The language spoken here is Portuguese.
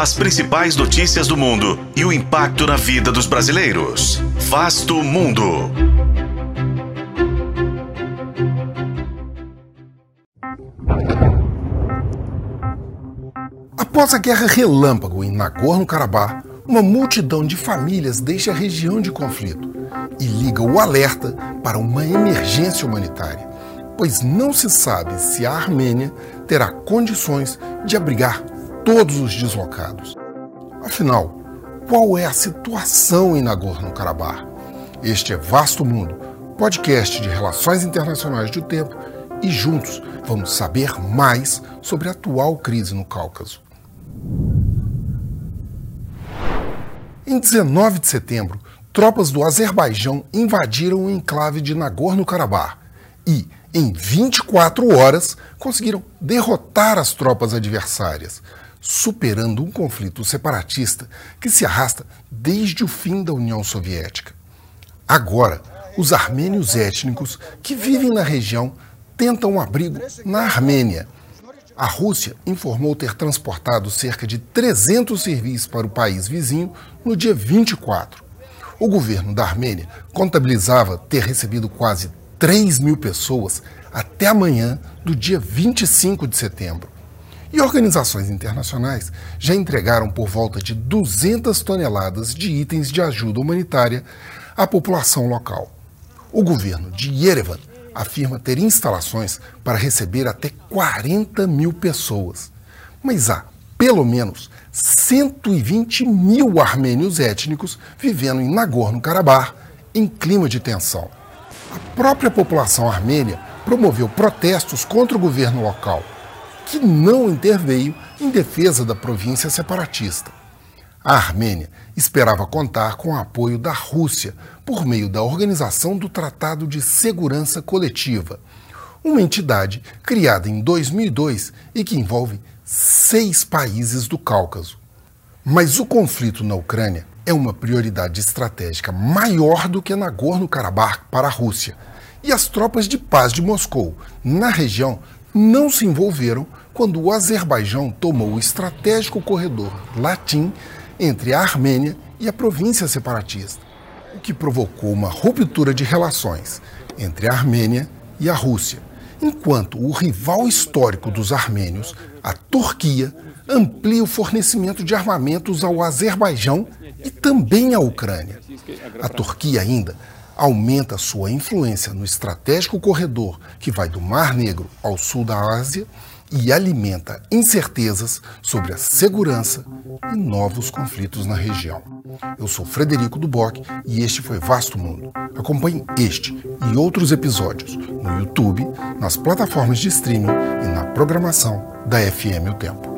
As principais notícias do mundo e o impacto na vida dos brasileiros. Vasto Mundo. Após a guerra relâmpago em Nagorno-Karabakh, uma multidão de famílias deixa a região de conflito e liga o alerta para uma emergência humanitária, pois não se sabe se a Armênia terá condições de abrigar todos os deslocados. Afinal, qual é a situação em Nagorno-Karabakh? Este é Vasto Mundo, podcast de relações internacionais do tempo, e juntos vamos saber mais sobre a atual crise no Cáucaso. Em 19 de setembro, tropas do Azerbaijão invadiram o enclave de Nagorno-Karabakh e, em 24 horas, conseguiram derrotar as tropas adversárias, superando um conflito separatista que se arrasta desde o fim da União Soviética. Agora, os armênios étnicos que vivem na região tentam um abrigo na Armênia a Rússia informou ter transportado cerca de 300 civis para o país vizinho no dia 24. O governo da Armênia contabilizava ter recebido quase 3 mil pessoas até amanhã do dia 25 de setembro. E organizações internacionais já entregaram por volta de 200 toneladas de itens de ajuda humanitária à população local. O governo de Yerevan afirma ter instalações para receber até 40 mil pessoas. Mas há, pelo menos, 120 mil armênios étnicos vivendo em Nagorno-Karabakh em clima de tensão. A própria população armênia promoveu protestos contra o governo local, que não interveio em defesa da província separatista. A Armênia esperava contar com o apoio da Rússia por meio da Organização do Tratado de Segurança Coletiva, uma entidade criada em 2002 e que envolve seis países do Cáucaso. Mas o conflito na Ucrânia é uma prioridade estratégica maior do que Nagorno-Karabakh para a Rússia, e as tropas de paz de Moscou na região não se envolveram quando o Azerbaijão tomou o estratégico corredor Latim entre a Armênia e a província separatista, o que provocou uma ruptura de relações entre a Armênia e a Rússia, enquanto o rival histórico dos armênios, a Turquia, amplia o fornecimento de armamentos ao Azerbaijão e também à Ucrânia. A Turquia ainda aumenta sua influência no estratégico corredor que vai do Mar Negro ao sul da Ásia e alimenta incertezas sobre a segurança e novos conflitos na região. Eu sou Frederico Duboc e este foi Vasto Mundo. Acompanhe este e outros episódios no YouTube, nas plataformas de streaming e na programação da FM O Tempo.